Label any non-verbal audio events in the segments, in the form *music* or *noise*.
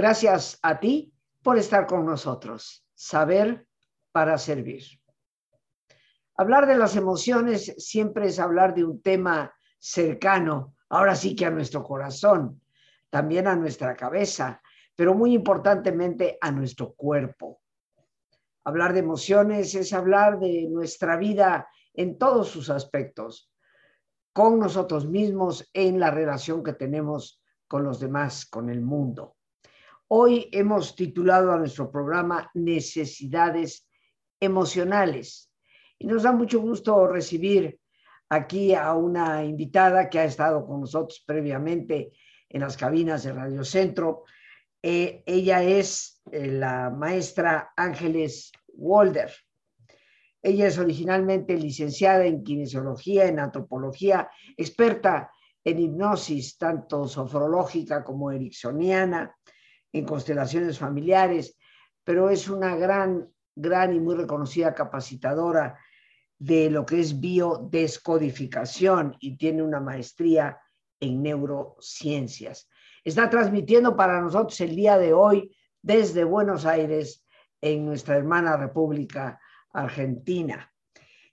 Gracias a ti por estar con nosotros. Saber para servir. Hablar de las emociones siempre es hablar de un tema cercano, ahora sí que a nuestro corazón, también a nuestra cabeza, pero muy importantemente a nuestro cuerpo. Hablar de emociones es hablar de nuestra vida en todos sus aspectos, con nosotros mismos, en la relación que tenemos con los demás, con el mundo. Hoy hemos titulado a nuestro programa Necesidades emocionales y nos da mucho gusto recibir aquí a una invitada que ha estado con nosotros previamente en las cabinas de Radio Centro. Eh, ella es eh, la maestra Ángeles Walder. Ella es originalmente licenciada en kinesiología, en antropología, experta en hipnosis, tanto sofrológica como ericksoniana, en constelaciones familiares, pero es una gran, gran y muy reconocida capacitadora de lo que es biodescodificación y tiene una maestría en neurociencias. Está transmitiendo para nosotros el día de hoy desde Buenos Aires, en nuestra hermana República Argentina.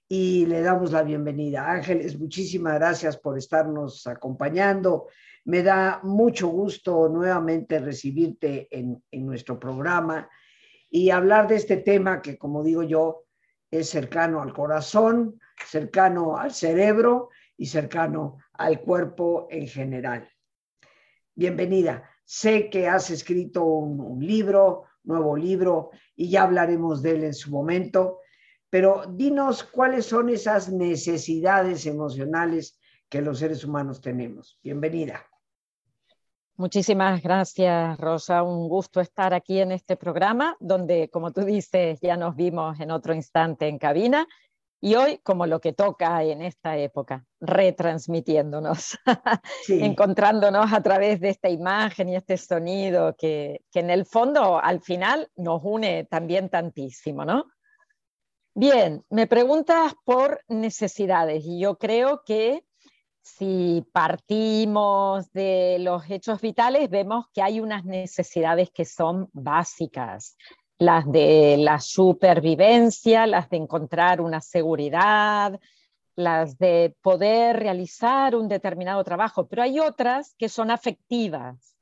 Y le damos la bienvenida. Ángeles, muchísimas gracias por estarnos acompañando. Me da mucho gusto nuevamente recibirte en, en nuestro programa y hablar de este tema que, como digo yo, es cercano al corazón, cercano al cerebro y cercano al cuerpo en general. Bienvenida. Sé que has escrito un, libro, nuevo libro, y ya hablaremos de él en su momento, pero dinos cuáles son esas necesidades emocionales que los seres humanos tenemos. Bienvenida. Muchísimas gracias, Rosa. Un gusto estar aquí en este programa, donde, como tú dices, ya nos vimos en otro instante en cabina y hoy, como lo que toca en esta época, retransmitiéndonos, *laughs* encontrándonos a través de esta imagen y este sonido que, que en el fondo, al final, nos une también tantísimo, ¿no? Bien, me preguntas por necesidades y yo creo que si partimos de los hechos vitales, vemos que hay unas necesidades que son básicas, las de la supervivencia, las de encontrar una seguridad, las de poder realizar un determinado trabajo, pero hay otras que son afectivas.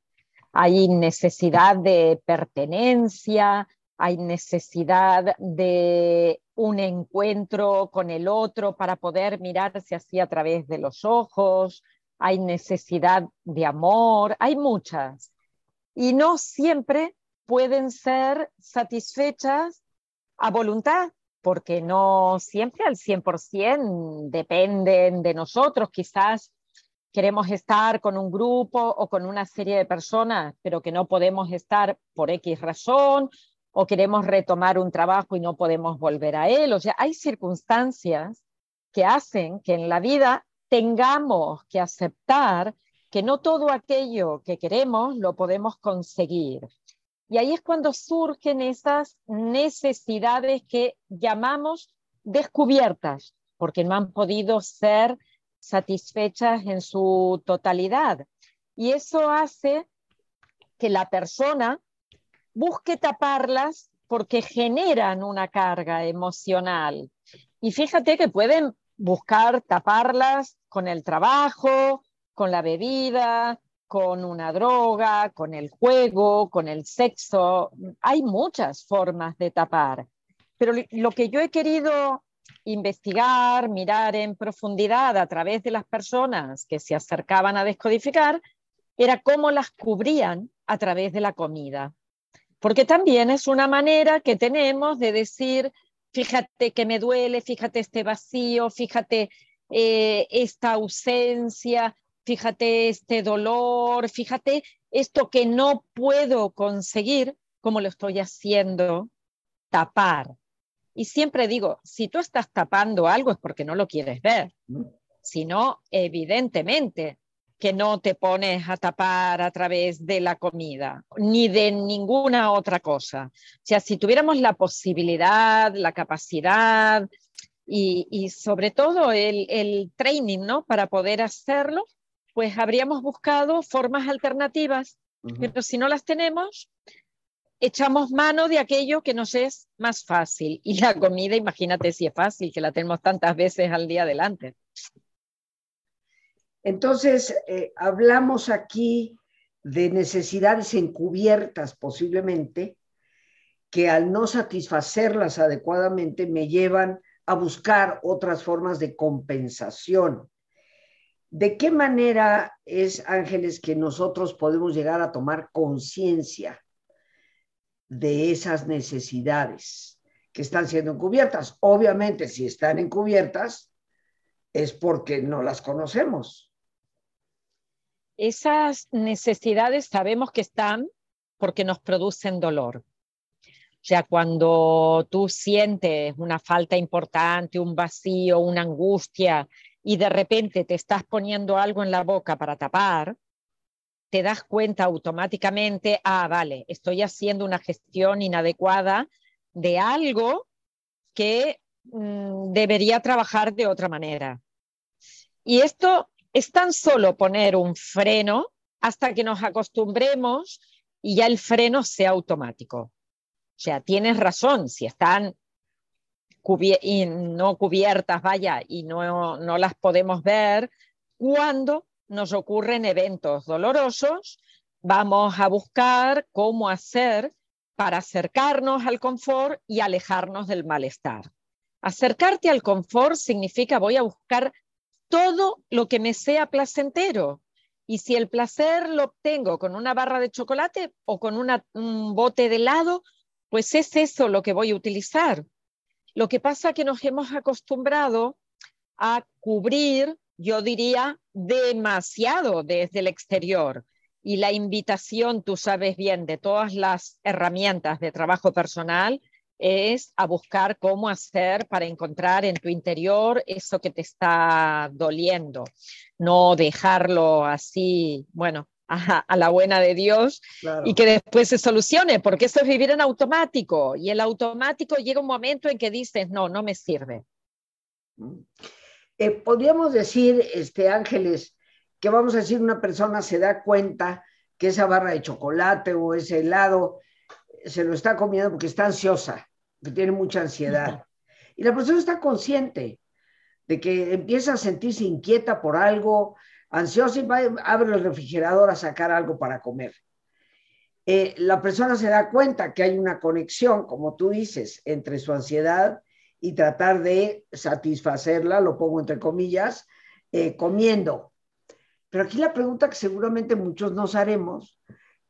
Hay necesidad de pertenencia, hay necesidad de un encuentro con el otro para poder mirarse así a través de los ojos, hay necesidad de amor, hay muchas. Y no siempre pueden ser satisfechas a voluntad, porque no siempre al 100% dependen de nosotros. Quizás queremos estar con un grupo o con una serie de personas, pero que no podemos estar por X razón o queremos retomar un trabajo y no podemos volver a él. O sea, hay circunstancias que hacen que en la vida tengamos que aceptar que no todo aquello que queremos lo podemos conseguir. Y ahí es cuando surgen esas necesidades que llamamos descubiertas, porque no han podido ser satisfechas en su totalidad. Y eso hace que la persona busque taparlas porque generan una carga emocional. Y fíjate que pueden buscar taparlas con el trabajo, con la bebida, con una droga, con el juego, con el sexo. Hay muchas formas de tapar. Pero lo que yo he querido investigar, mirar en profundidad a través de las personas que se acercaban a descodificar, era cómo las cubrían a través de la comida porque también es una manera que tenemos de decir, fíjate que me duele, fíjate este vacío, fíjate eh, esta ausencia, fíjate este dolor, fíjate esto que no puedo conseguir, como lo estoy haciendo, tapar. Y siempre digo, si tú estás tapando algo es porque no lo quieres ver. Si no, evidentemente que no te pones a tapar a través de la comida, ni de ninguna otra cosa. O sea, si tuviéramos la posibilidad, la capacidad y, sobre todo el, el, training, ¿no? Para poder hacerlo, pues habríamos buscado formas alternativas Pero si no las tenemos, echamos mano de aquello que nos es más fácil. Y la comida, imagínate si es fácil, que la tenemos tantas veces al día adelante. Entonces, eh, hablamos aquí de necesidades encubiertas posiblemente, que al no satisfacerlas adecuadamente me llevan a buscar otras formas de compensación. ¿De qué manera es, Ángeles, que nosotros podemos llegar a tomar conciencia de esas necesidades que están siendo encubiertas? Obviamente, si están encubiertas, es porque no las conocemos. Esas necesidades sabemos que están porque nos producen dolor. O sea, cuando tú sientes una falta importante, un vacío, una angustia, y de repente te estás poniendo algo en la boca para tapar, te das cuenta automáticamente, ah, vale, estoy haciendo una gestión inadecuada de algo que mm, debería trabajar de otra manera. Y esto es tan solo poner un freno hasta que nos acostumbremos y ya el freno sea automático. O sea, tienes razón, si están no cubiertas, vaya, y no, no las podemos ver, cuando nos ocurren eventos dolorosos, vamos a buscar cómo hacer para acercarnos al confort y alejarnos del malestar. Acercarte al confort significa voy a buscar todo lo que me sea placentero. Y si el placer lo obtengo con una barra de chocolate o con un bote de helado, pues es eso lo que voy a utilizar. Lo que pasa es que nos hemos acostumbrado a cubrir, yo diría, demasiado desde el exterior. Y la invitación, tú sabes bien, de todas las herramientas de trabajo personal es a buscar cómo hacer para encontrar en tu interior eso que te está doliendo, no dejarlo así, bueno, *laughs* a, la buena de Dios y que después se solucione, porque eso es vivir en automático y el automático llega un momento en que dices, no, no me sirve. Mm. Eh, podríamos decir, este, Ángeles, que vamos a decir, una persona se da cuenta que esa barra de chocolate o ese helado se lo está comiendo porque está ansiosa, que tiene mucha ansiedad. Y la persona está consciente de que empieza a sentirse inquieta por algo, ansioso y va, abre el refrigerador a sacar algo para comer. Eh, la persona se da cuenta que hay una conexión, como tú dices, entre su ansiedad y tratar de satisfacerla, lo pongo entre comillas, eh, comiendo. Pero aquí la pregunta que seguramente muchos nos haremos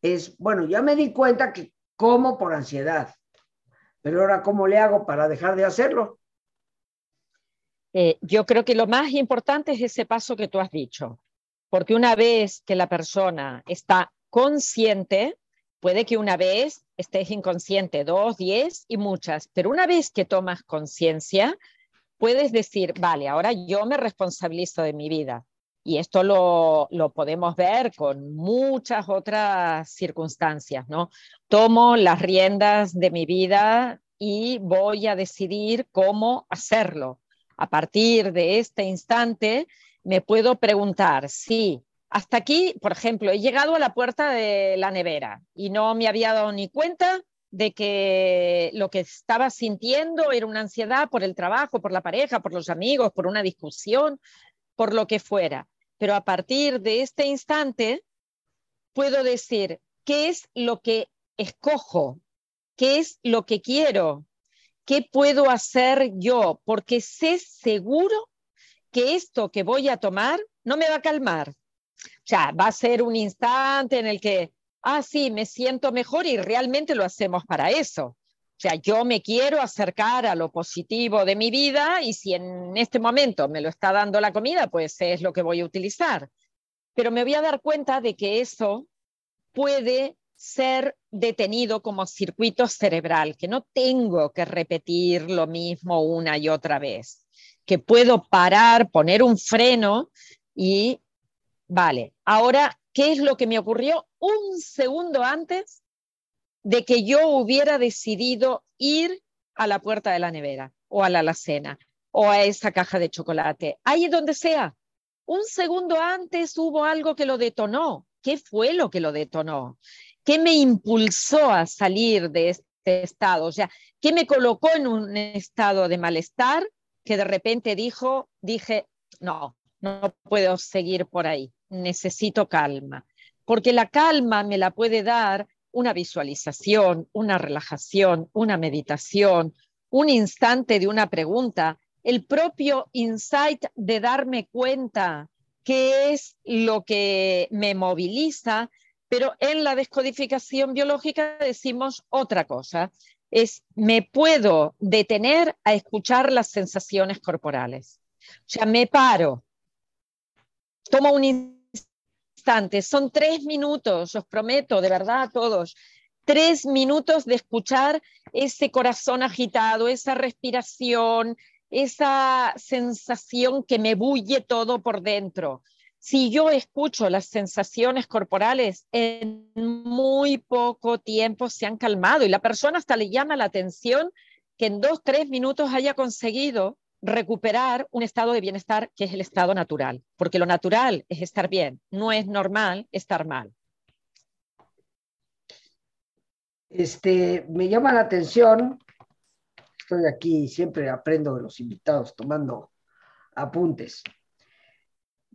es, bueno, ya me di cuenta que como por ansiedad, pero ahora ¿cómo le hago para dejar de hacerlo? Eh, yo creo que lo más importante es ese paso que tú has dicho, porque una vez que la persona está consciente, puede que una vez estés inconsciente, dos, diez y muchas, pero una vez que tomas conciencia, puedes decir, vale, ahora yo me responsabilizo de mi vida. Y esto lo, podemos ver con muchas otras circunstancias, ¿no? Tomo las riendas de mi vida y voy a decidir cómo hacerlo. A partir de este instante, me puedo preguntar si hasta aquí, por ejemplo, he llegado a la puerta de la nevera y no me había dado ni cuenta de que lo que estaba sintiendo era una ansiedad por el trabajo, por la pareja, por los amigos, por una discusión, por lo que fuera. Pero a partir de este instante, puedo decir qué es lo que escojo, qué es lo que quiero, qué puedo hacer yo, porque sé seguro que esto que voy a tomar no me va a calmar. O sea, va a ser un instante en el que, ah, sí, me siento mejor y realmente lo hacemos para eso. O sea, yo me quiero acercar a lo positivo de mi vida y si en este momento me lo está dando la comida, pues es lo que voy a utilizar. Pero me voy a dar cuenta de que eso puede ser detenido como circuito cerebral, que no tengo que repetir lo mismo una y otra vez que puedo parar, poner un freno y, vale, ahora, ¿qué es lo que me ocurrió un segundo antes de que yo hubiera decidido ir a la puerta de la nevera o a la alacena o a esa caja de chocolate? Ahí donde sea. Un segundo antes hubo algo que lo detonó. qué fue lo que lo detonó, qué me impulsó a salir de este estado, o sea, qué me colocó en un estado de malestar que de repente dijo, dije, no, no puedo seguir por ahí, necesito calma, porque la calma me la puede dar una visualización, una relajación, una meditación, un instante de una pregunta, el propio insight de darme cuenta qué es lo que me moviliza, pero en la descodificación biológica decimos otra cosa, es me puedo detener a escuchar las sensaciones corporales. O sea, me paro, tomo un son tres minutos, os prometo, de verdad a todos, tres minutos de escuchar ese corazón agitado, esa respiración, esa sensación que me bulle todo por dentro. Si yo escucho las sensaciones corporales, en muy poco tiempo se han calmado y la persona hasta le llama la atención que en dos, tres minutos haya conseguido recuperar un estado de bienestar que es el estado natural, porque lo natural es estar bien, no es normal estar mal. Este, me llama la atención, estoy aquí, siempre aprendo de los invitados tomando apuntes.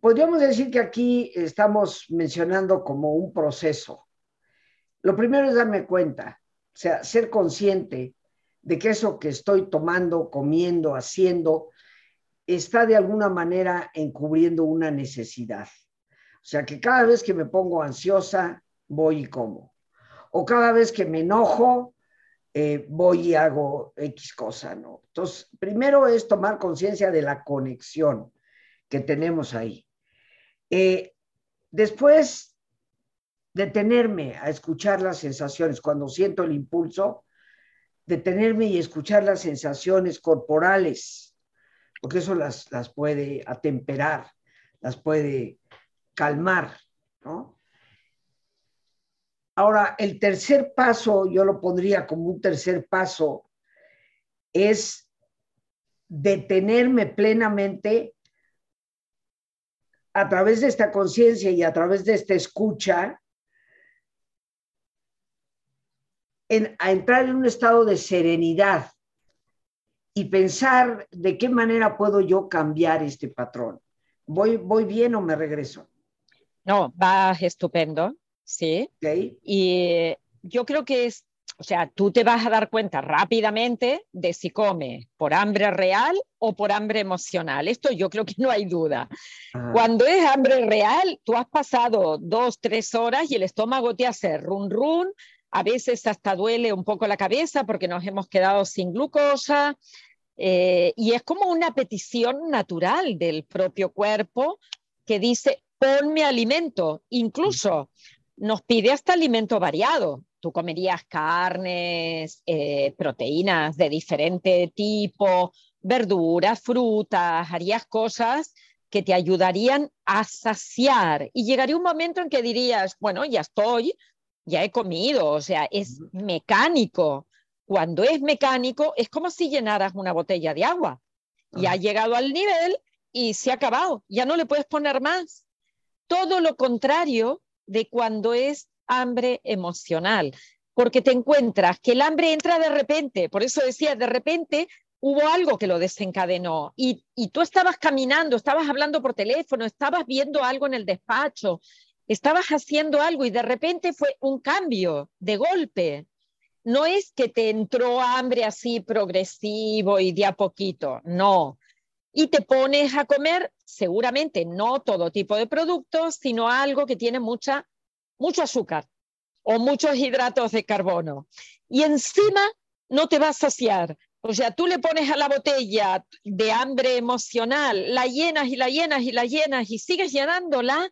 Podríamos decir que aquí estamos mencionando como un proceso. Lo primero es darme cuenta, o sea, ser consciente de que eso que estoy tomando, comiendo, haciendo, está de alguna manera encubriendo una necesidad. O sea, que cada vez que me pongo ansiosa, voy y como. O cada vez que me enojo, eh, voy y hago X cosa, ¿no? Entonces, primero es tomar conciencia de la conexión que tenemos ahí. Eh, después, detenerme a escuchar las sensaciones. Cuando siento el impulso, detenerme y escuchar las sensaciones corporales, porque eso las, las puede atemperar, las puede calmar, ¿no? Ahora, el tercer paso, yo lo pondría como un tercer paso, es detenerme plenamente a través de esta conciencia y a través de esta escucha a entrar en un estado de serenidad y pensar de qué manera puedo yo cambiar este patrón. ¿Voy, voy bien o me regreso? No, va estupendo, sí. Y yo creo que es, o sea, tú te vas a dar cuenta rápidamente de si come por hambre real o por hambre emocional. Esto yo creo que no hay duda. Cuando es hambre real, tú has pasado dos, tres horas y el estómago te hace run run, a veces hasta duele un poco la cabeza porque nos hemos quedado sin glucosa. Eh, y es como una petición natural del propio cuerpo que dice, ponme alimento. Incluso nos pide hasta alimento variado. Tú comerías carnes, eh, proteínas de diferente tipo, verduras, frutas, harías cosas que te ayudarían a saciar. Y llegaría un momento en que dirías, bueno, ya estoy, ya he comido, o sea, es mecánico. Cuando es mecánico, es como si llenaras una botella de agua. Y ha llegado al nivel y se ha acabado, ya no le puedes poner más. Todo lo contrario de cuando es hambre emocional, porque te encuentras que el hambre entra de repente, por eso decía, de repente hubo algo que lo desencadenó y, y tú estabas caminando, estabas hablando por teléfono, estabas viendo algo en el despacho, estabas haciendo algo y de repente fue un cambio de golpe. No es que te entró hambre así progresivo y de a poquito, no. Y te pones a comer seguramente no todo tipo de productos, sino algo que tiene mucha, mucho azúcar o muchos hidratos de carbono. Y encima no te va a saciar. O sea, tú le pones a la botella de hambre emocional, la llenas y la llenas y la llenas y sigues llenándola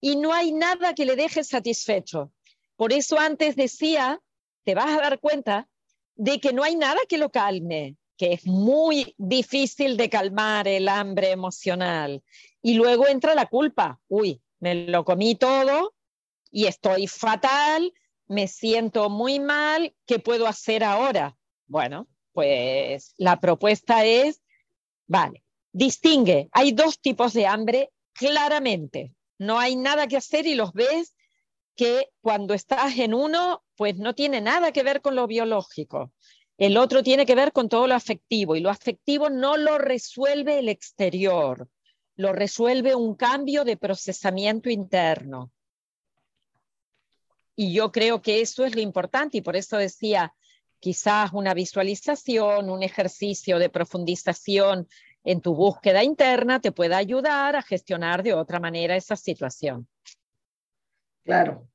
y no hay nada que le deje satisfecho. Por eso antes decía, te vas a dar cuenta de que no hay nada que lo calme, que es muy difícil de calmar el hambre emocional. Y luego entra la culpa. Uy, me lo comí todo y estoy fatal, me siento muy mal, ¿qué puedo hacer ahora? Bueno, pues la propuesta es, vale, distingue, hay dos tipos de hambre claramente no hay nada que hacer y los ves que cuando estás en uno, pues no tiene nada que ver con lo biológico. El otro tiene que ver con todo lo afectivo y lo afectivo no lo resuelve el exterior, lo resuelve un cambio de procesamiento interno. Y yo creo que eso es lo importante y por eso decía, quizás una visualización, un ejercicio de profundización en tu búsqueda interna te pueda ayudar a gestionar de otra manera esa situación. Claro.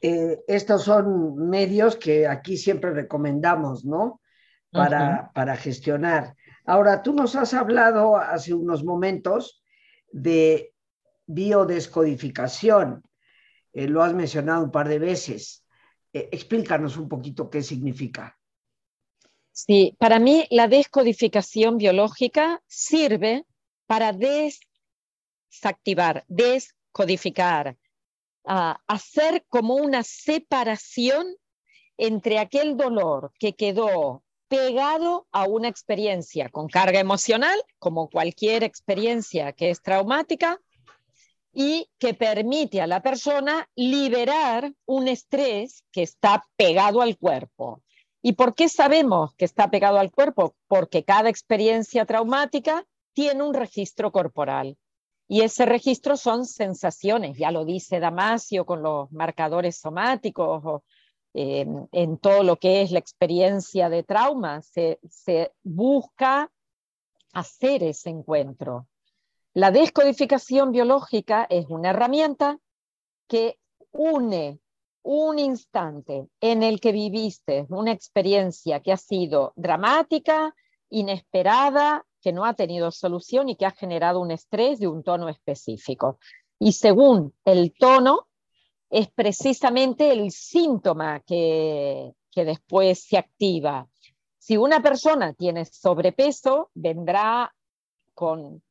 Eh, estos son medios que aquí siempre recomendamos, ¿no? Para, para gestionar. Ahora, tú nos has hablado hace unos momentos de biodescodificación. Eh, lo has mencionado un par de veces. Eh, explícanos un poquito qué significa. Sí, para mí la descodificación biológica sirve para desactivar, descodificar, hacer como una separación entre aquel dolor que quedó pegado a una experiencia con carga emocional, como cualquier experiencia que es traumática, y que permite a la persona liberar un estrés que está pegado al cuerpo. ¿Y por qué sabemos que está pegado al cuerpo? Porque cada experiencia traumática tiene un registro corporal. Y ese registro son sensaciones, ya lo dice Damasio con los marcadores somáticos o eh, en todo lo que es la experiencia de trauma, se, se busca hacer ese encuentro. La descodificación biológica es una herramienta que une un instante en el que viviste una experiencia que ha sido dramática, inesperada, que no ha tenido solución y que ha generado un estrés de un tono específico. Y según el tono, es precisamente el síntoma que, que después se activa. Si una persona tiene sobrepeso, vendrá con,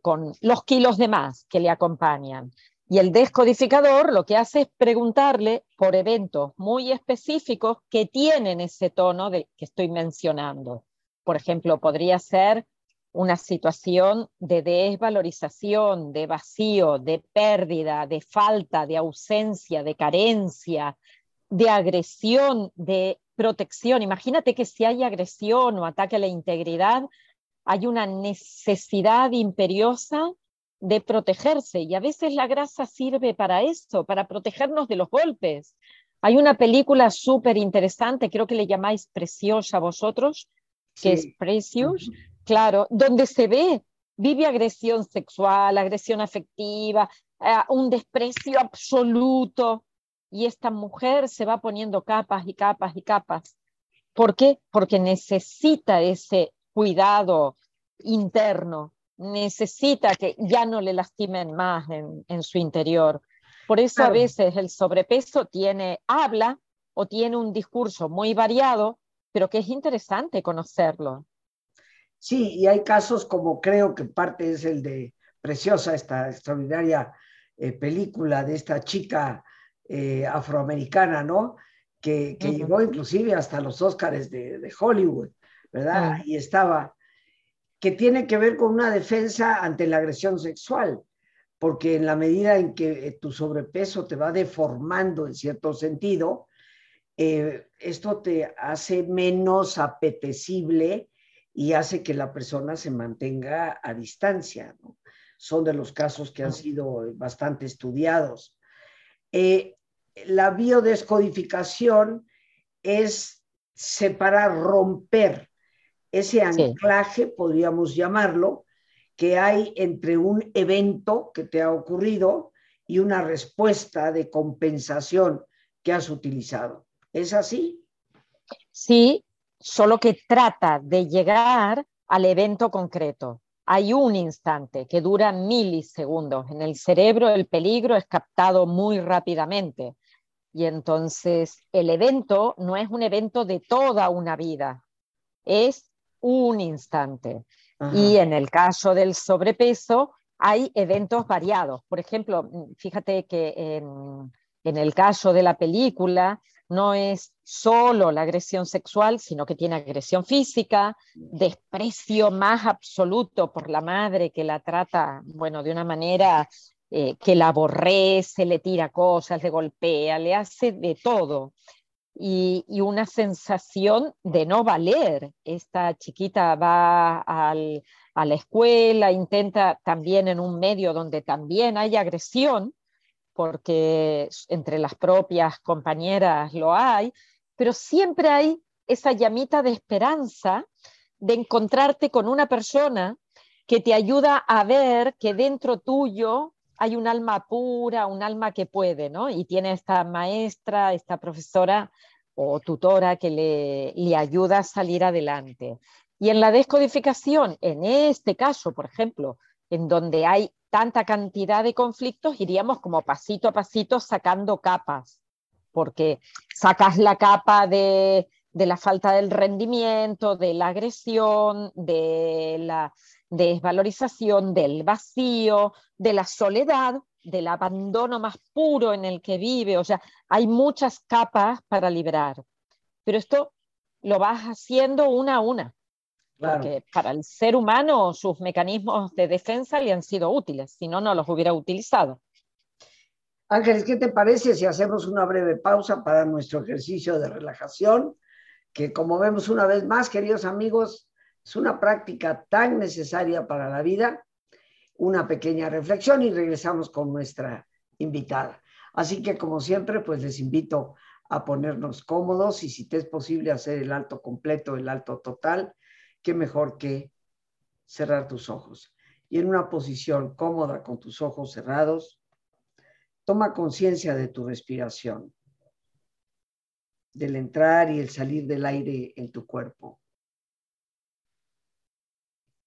con los kilos de más que le acompañan. Y el descodificador lo que hace es preguntarle por eventos muy específicos que tienen ese tono de, que estoy mencionando. Por ejemplo, podría ser una situación de desvalorización, de vacío, de pérdida, de falta, de ausencia, de carencia, de agresión, de protección. Imagínate que si hay agresión o ataque a la integridad, hay una necesidad imperiosa de protegerse y a veces la grasa sirve para eso, para protegernos de los golpes. Hay una película súper interesante, creo que le llamáis Preciosa vosotros, que es Precious, claro, donde se ve, vive agresión sexual, agresión afectiva, eh, un desprecio absoluto, y esta mujer se va poniendo capas y capas y capas. ¿Por qué? Porque necesita ese cuidado interno, necesita que ya no le lastimen más en, su interior. Por eso a veces el sobrepeso tiene, habla o tiene un discurso muy variado, pero que es interesante conocerlo. Sí, y hay casos como creo que parte es el de Preciosa, esta extraordinaria eh, película de esta chica eh, afroamericana, ¿no? Que, llegó inclusive hasta los Óscares de, Hollywood, ¿verdad? Y estaba, que tiene que ver con una defensa ante la agresión sexual, porque en la medida en que eh, tu sobrepeso te va deformando en cierto sentido, esto te hace menos apetecible y hace que la persona se mantenga a distancia. Son de los casos que han sido bastante estudiados. Eh, la biodescodificación es separar, romper ese anclaje, podríamos llamarlo, que hay entre un evento que te ha ocurrido y una respuesta de compensación que has utilizado. ¿Es así? Sí, solo que trata de llegar al evento concreto. Hay un instante que dura milisegundos. En el cerebro el peligro es captado muy rápidamente. Y entonces el evento no es un evento de toda una vida, es un instante. Y en el caso del sobrepeso hay eventos variados. Por ejemplo, fíjate que en, en el caso de la película, no es solo la agresión sexual, sino que tiene agresión física, desprecio más absoluto por la madre que la trata, bueno, de una manera eh, que la aborrece, le tira cosas, le golpea, le hace de todo. Y, una sensación de no valer. Esta chiquita va a la escuela, intenta también en un medio donde también hay agresión, porque entre las propias compañeras lo hay, pero siempre hay esa llamita de esperanza de encontrarte con una persona que te ayuda a ver que dentro tuyo hay un alma pura, un alma que puede, ¿no? Y tiene esta maestra, esta profesora o tutora que le, le ayuda a salir adelante. Y en la descodificación, en este caso, por ejemplo, en donde hay tanta cantidad de conflictos, iríamos como pasito a pasito sacando capas, porque sacas la capa de de la falta del rendimiento, de la agresión, de la desvalorización, del vacío, de la soledad, del abandono más puro en el que vive. O sea, hay muchas capas para liberar. Pero esto lo vas haciendo una a una. Porque para el ser humano sus mecanismos de defensa le han sido útiles, si no, no los hubiera utilizado. Ángeles, ¿qué te parece si hacemos una breve pausa para nuestro ejercicio de relajación? que como vemos una vez más, queridos amigos, es una práctica tan necesaria para la vida. Una pequeña reflexión y regresamos con nuestra invitada. Así que como siempre, pues les invito a ponernos cómodos y si te es posible hacer el alto completo, el alto total, qué mejor que cerrar tus ojos. Y en una posición cómoda con tus ojos cerrados, toma conciencia de tu respiración del entrar y el salir del aire en tu cuerpo.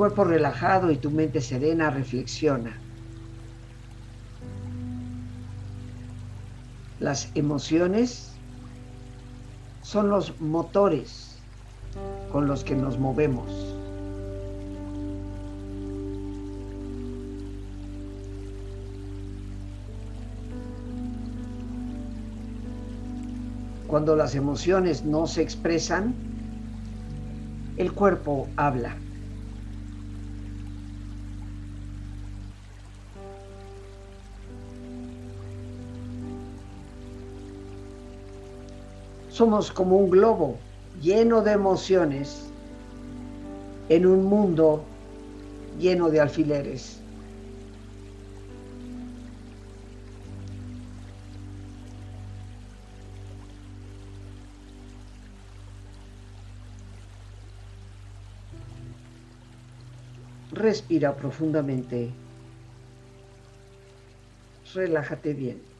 Cuerpo relajado y tu mente serena, reflexiona. Las emociones son los motores con los que nos movemos. Cuando las emociones no se expresan, el cuerpo habla. Somos como un globo lleno de emociones en un mundo lleno de alfileres. Respira profundamente. Relájate bien.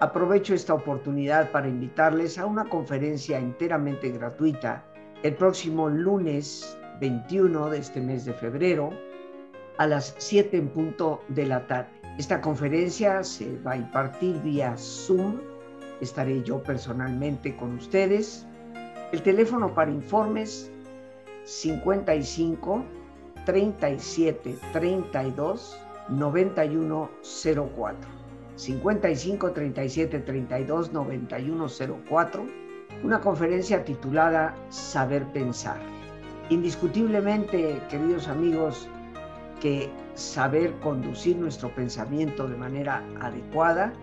Aprovecho esta oportunidad para invitarles a una conferencia enteramente gratuita el próximo lunes 21 de este mes de febrero a las 7 en punto de la tarde. Esta conferencia se va a impartir vía Zoom. Estaré yo personalmente con ustedes. El teléfono para informes 55 37 32 9104. 55 37 32 91 04, una conferencia titulada Saber Pensar. Indiscutiblemente, queridos amigos, que saber conducir nuestro pensamiento de manera adecuada.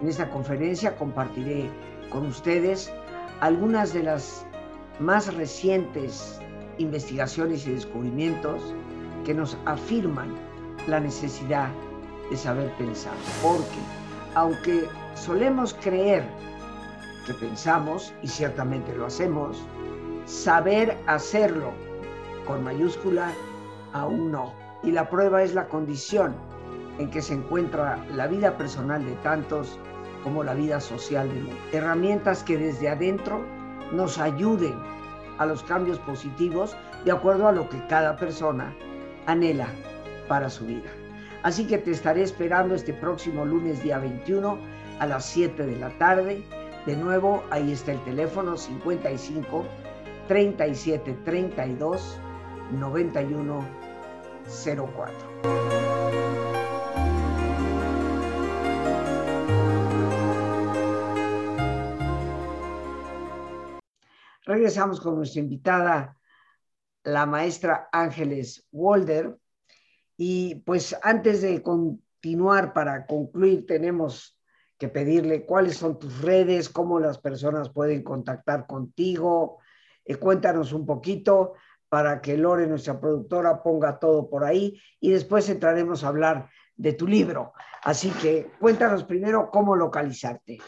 En esta conferencia compartiré con ustedes algunas de las más recientes investigaciones y descubrimientos que nos afirman la necesidad de saber pensar. Porque aunque solemos creer que pensamos, y ciertamente lo hacemos, saber hacerlo con mayúscula aún no. Y la prueba es la condición en que se encuentra la vida personal de tantos como la vida social de muchos. Herramientas que desde adentro nos ayuden a los cambios positivos de acuerdo a lo que cada persona anhela para su vida. Así que te estaré esperando este próximo lunes día 21 a las 7 de la tarde. De nuevo, ahí está el teléfono 55 37 32 91 04. Regresamos con nuestra invitada, la maestra Ángeles Walder. Y pues antes de continuar, para concluir, tenemos que pedirle cuáles son tus redes, cómo las personas pueden contactar contigo. Eh, cuéntanos un poquito para que Lore, nuestra productora, ponga todo por ahí y después entraremos a hablar de tu libro. Así que cuéntanos primero cómo localizarte.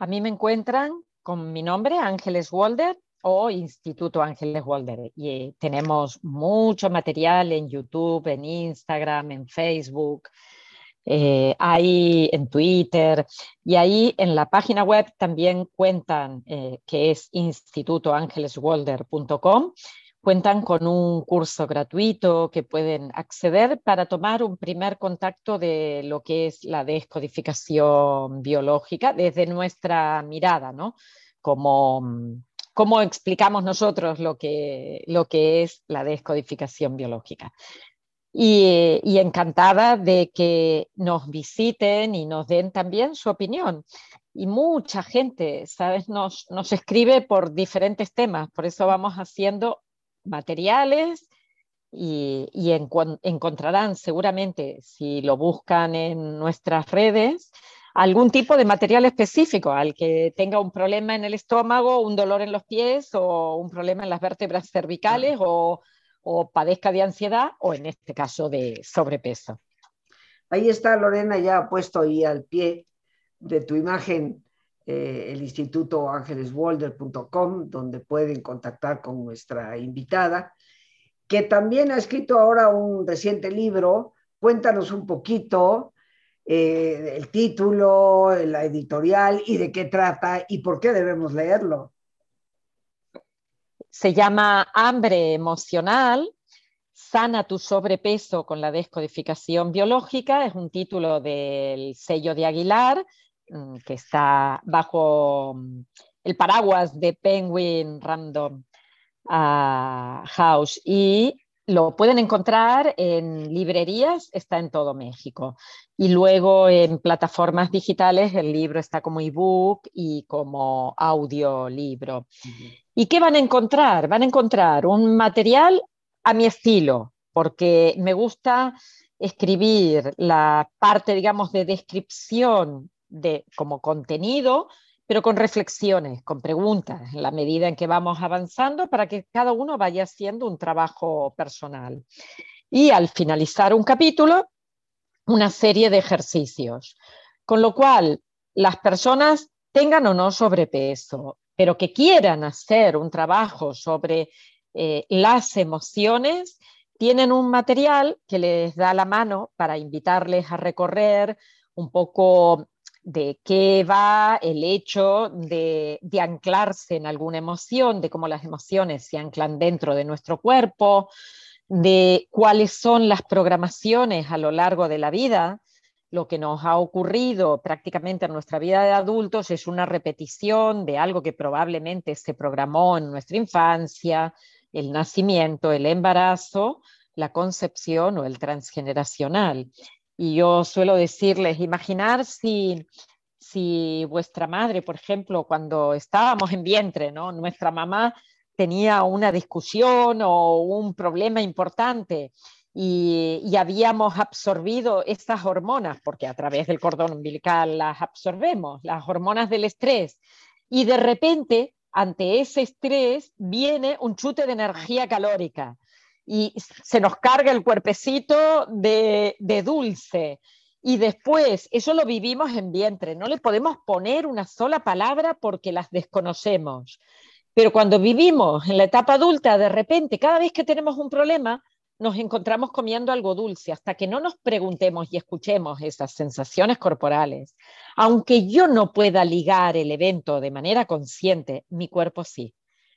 A mí me encuentran con mi nombre, Ángeles Walder o Instituto Ángeles Walder. Y eh, tenemos mucho material en YouTube, en Instagram, en Facebook, eh, ahí en Twitter y ahí en la página web también cuentan, eh, que es institutoangeleswalder.com, cuentan con un curso gratuito que pueden acceder para tomar un primer contacto de lo que es la descodificación biológica desde nuestra mirada, ¿no? Como, cómo explicamos nosotros lo que, lo que es la descodificación biológica y, encantada de que nos visiten y nos den también su opinión. Y mucha gente, ¿sabes? Nos, nos escribe por diferentes temas, por eso vamos haciendo materiales y, y encontrarán seguramente, si lo buscan en nuestras redes, algún tipo de material específico al que tenga un problema en el estómago, un dolor en los pies o un problema en las vértebras cervicales o o padezca de ansiedad o en este caso de sobrepeso. Ahí está Lorena ya puesto ahí al pie de tu imagen eh, el instituto ángeleswalder.com donde pueden contactar con nuestra invitada que también ha escrito ahora un reciente libro. Cuéntanos un poquito eh, el título, la editorial y de qué trata y por qué debemos leerlo. Se llama Hambre emocional, sana tu sobrepeso con la descodificación biológica, es un título del sello de Aguilar, mm, que está bajo mm, el paraguas de Penguin Random ah, House. Y lo pueden encontrar en librerías, está en todo México. Y luego en plataformas digitales el libro está como ebook y como audiolibro. ¿Y qué van a encontrar? Van a encontrar un material a mi estilo, porque me gusta escribir la parte, digamos, de descripción de, como contenido, pero con reflexiones, con preguntas, en la medida en que vamos avanzando para que cada uno vaya haciendo un trabajo personal. Y al finalizar un capítulo, una serie de ejercicios, con lo cual las personas tengan o no sobrepeso, pero que quieran hacer un trabajo sobre eh, las emociones, tienen un material que les da la mano para invitarles a recorrer un poco de qué va el hecho de, anclarse en alguna emoción, de cómo las emociones se anclan dentro de nuestro cuerpo, de cuáles son las programaciones a lo largo de la vida. Lo que nos ha ocurrido prácticamente en nuestra vida de adultos es una repetición de algo que probablemente se programó en nuestra infancia, el nacimiento, el embarazo, la concepción o el transgeneracional. Y yo suelo decirles, imaginar si, si vuestra madre, por ejemplo, cuando estábamos en vientre, ¿no? nuestra mamá tenía una discusión o un problema importante y, habíamos absorbido estas hormonas, porque a través del cordón umbilical las absorbemos, las hormonas del estrés, y de repente, ante ese estrés, viene un chute de energía calórica y se nos carga el cuerpecito de, de dulce. Y después, eso lo vivimos en vientre, no le podemos poner una sola palabra porque las desconocemos. Pero cuando vivimos en la etapa adulta, de repente, cada vez que tenemos un problema, nos encontramos comiendo algo dulce hasta que no nos preguntemos y escuchemos esas sensaciones corporales. Aunque yo no pueda ligar el evento de manera consciente, mi cuerpo sí,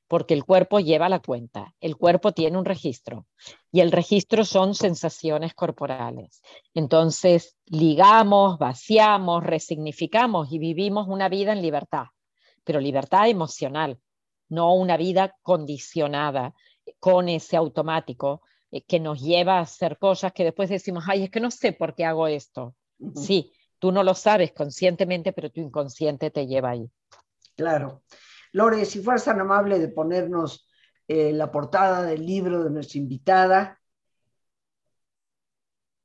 porque el cuerpo lleva la cuenta, el cuerpo tiene un registro y el registro son sensaciones corporales. Entonces, ligamos, vaciamos, resignificamos y vivimos una vida en libertad, pero libertad emocional, no una vida condicionada con ese automático eh, que nos lleva a hacer cosas que después decimos, ay, es que no sé por qué hago esto. Sí, tú no lo sabes conscientemente, pero tu inconsciente te lleva ahí. Claro. Lore, si fueras tan amable de ponernos eh, la portada del libro de nuestra invitada.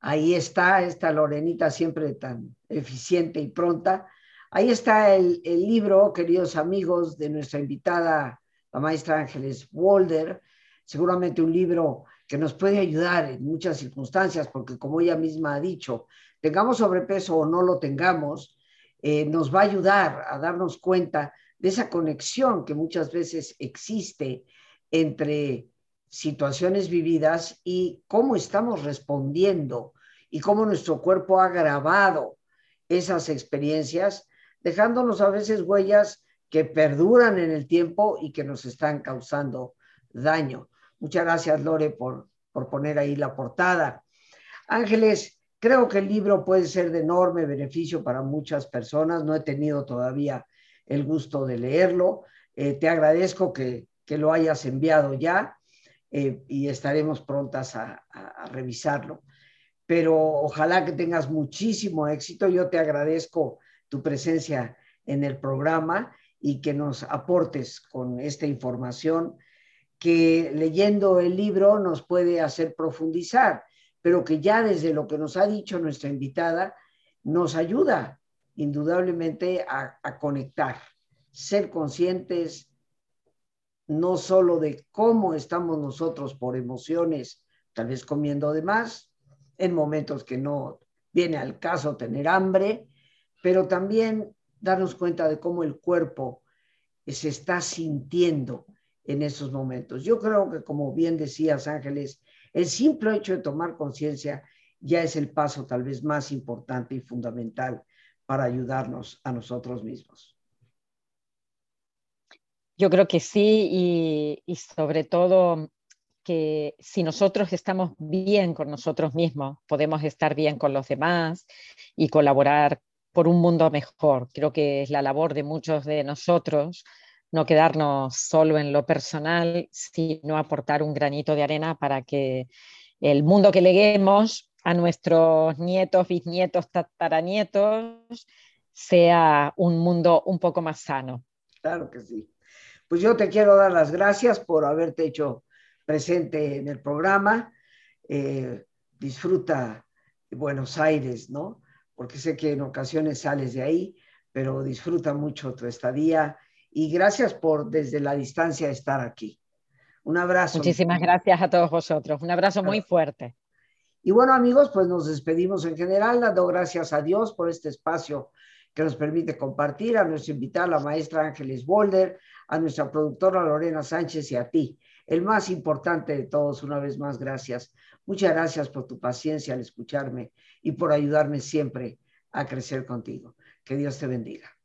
Ahí está, esta Lorenita siempre tan eficiente y pronta. Ahí está el, libro, queridos amigos, de nuestra invitada, la maestra Ángeles Walder. Seguramente un libro que nos puede ayudar en muchas circunstancias, porque como ella misma ha dicho, tengamos sobrepeso o no lo tengamos, eh, nos va a ayudar a darnos cuenta de esa conexión que muchas veces existe entre situaciones vividas y cómo estamos respondiendo y cómo nuestro cuerpo ha grabado esas experiencias, dejándonos a veces huellas que perduran en el tiempo y que nos están causando daño. Muchas gracias, Lore, por, por poner ahí la portada. Ángeles, creo que el libro puede ser de enorme beneficio para muchas personas. No he tenido todavía el gusto de leerlo. Eh, te agradezco que, que, lo hayas enviado ya eh, y estaremos prontas a, a, revisarlo. Pero ojalá que tengas muchísimo éxito. Yo te agradezco tu presencia en el programa y que nos aportes con esta información que leyendo el libro nos puede hacer profundizar, pero que ya desde lo que nos ha dicho nuestra invitada, nos ayuda indudablemente a, conectar, ser conscientes no solo de cómo estamos nosotros por emociones, tal vez comiendo de más, en momentos que no viene al caso tener hambre, pero también darnos cuenta de cómo el cuerpo se está sintiendo en esos momentos. Yo creo que, como bien decías, Ángeles, el simple hecho de tomar conciencia ya es el paso tal vez más importante y fundamental para ayudarnos a nosotros mismos. Yo creo que sí, y, sobre todo que si nosotros estamos bien con nosotros mismos, podemos estar bien con los demás y colaborar por un mundo mejor. Creo que es la labor de muchos de nosotros no quedarnos solo en lo personal, sino aportar un granito de arena para que el mundo que leguemos a nuestros nietos, bisnietos, tataranietos, sea un mundo un poco más sano. Claro que sí. Pues yo te quiero dar las gracias por haberte hecho presente en el programa. Eh, disfruta Buenos Aires, ¿no? Porque sé que en ocasiones sales de ahí, pero disfruta mucho tu estadía y gracias por desde la distancia estar aquí. Un abrazo. Muchísimas gracias a todos vosotros. Un abrazo muy fuerte. Y bueno, amigos, pues nos despedimos en general, dando gracias a Dios por este espacio que nos permite compartir, a nuestra invitada, la maestra Ángeles Boulder, a nuestra productora Lorena Sánchez y a ti, el más importante de todos, una vez más, gracias. Muchas gracias por tu paciencia al escucharme y por ayudarme siempre a crecer contigo. Que Dios te bendiga.